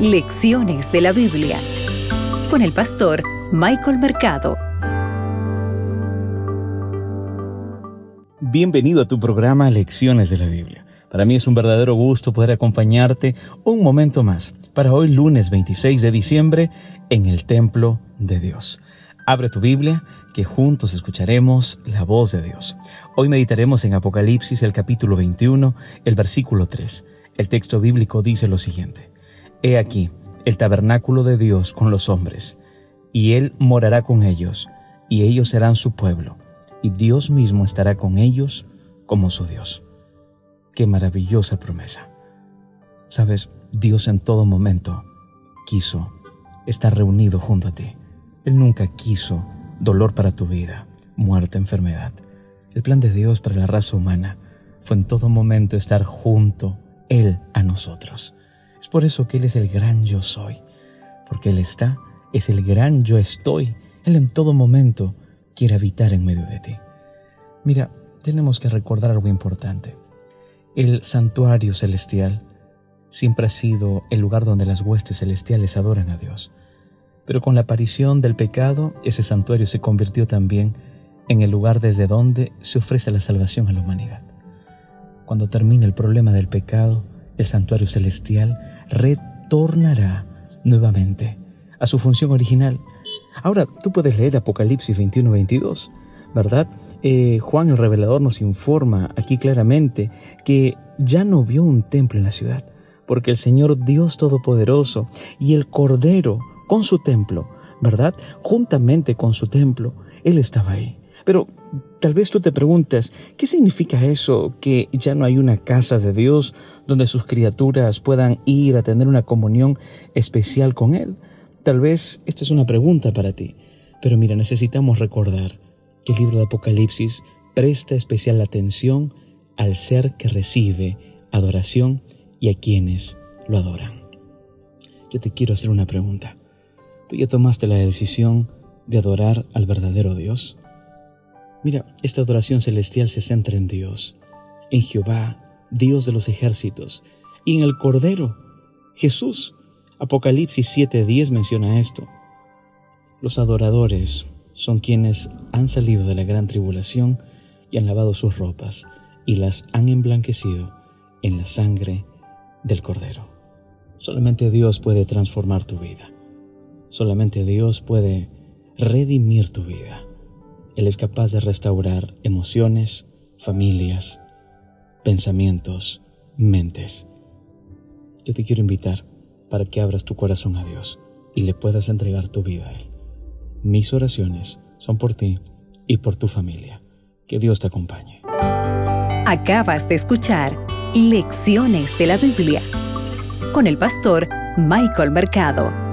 Lecciones de la Biblia con el pastor Michael Mercado. Bienvenido a tu programa Lecciones de la Biblia. Para mí es un verdadero gusto poder acompañarte un momento más para hoy lunes 26 de diciembre en el templo de Dios. Abre tu Biblia, que juntos escucharemos la voz de Dios. Hoy meditaremos en Apocalipsis el capítulo 21, el versículo 3. El texto bíblico dice lo siguiente. He aquí el tabernáculo de Dios con los hombres, y Él morará con ellos, y ellos serán su pueblo, y Dios mismo estará con ellos como su Dios. Qué maravillosa promesa. Sabes, Dios en todo momento quiso estar reunido junto a ti. Él nunca quiso dolor para tu vida, muerte, enfermedad. El plan de Dios para la raza humana fue en todo momento estar junto Él a nosotros. Es por eso que Él es el gran yo soy, porque Él está, es el gran yo estoy. Él en todo momento quiere habitar en medio de ti. Mira, tenemos que recordar algo importante. El santuario celestial siempre ha sido el lugar donde las huestes celestiales adoran a Dios. Pero con la aparición del pecado, ese santuario se convirtió también en el lugar desde donde se ofrece la salvación a la humanidad. Cuando termine el problema del pecado, el santuario celestial retornará nuevamente a su función original. Ahora, tú puedes leer Apocalipsis 21-22, ¿verdad? Eh, Juan el revelador nos informa aquí claramente que ya no vio un templo en la ciudad, porque el Señor Dios Todopoderoso y el Cordero con su templo, ¿verdad? Juntamente con su templo, Él estaba ahí. Pero tal vez tú te preguntas, ¿qué significa eso que ya no hay una casa de Dios donde sus criaturas puedan ir a tener una comunión especial con Él? Tal vez esta es una pregunta para ti. Pero mira, necesitamos recordar que el libro de Apocalipsis presta especial atención al ser que recibe adoración y a quienes lo adoran. Yo te quiero hacer una pregunta. ¿Tú ya tomaste la decisión de adorar al verdadero Dios? Mira, esta adoración celestial se centra en Dios, en Jehová, Dios de los ejércitos, y en el Cordero, Jesús. Apocalipsis 7:10 menciona esto. Los adoradores son quienes han salido de la gran tribulación y han lavado sus ropas y las han emblanquecido en la sangre del Cordero. Solamente Dios puede transformar tu vida. Solamente Dios puede redimir tu vida. Él es capaz de restaurar emociones, familias, pensamientos, mentes. Yo te quiero invitar para que abras tu corazón a Dios y le puedas entregar tu vida a Él. Mis oraciones son por ti y por tu familia. Que Dios te acompañe. Acabas de escuchar Lecciones de la Biblia con el pastor Michael Mercado.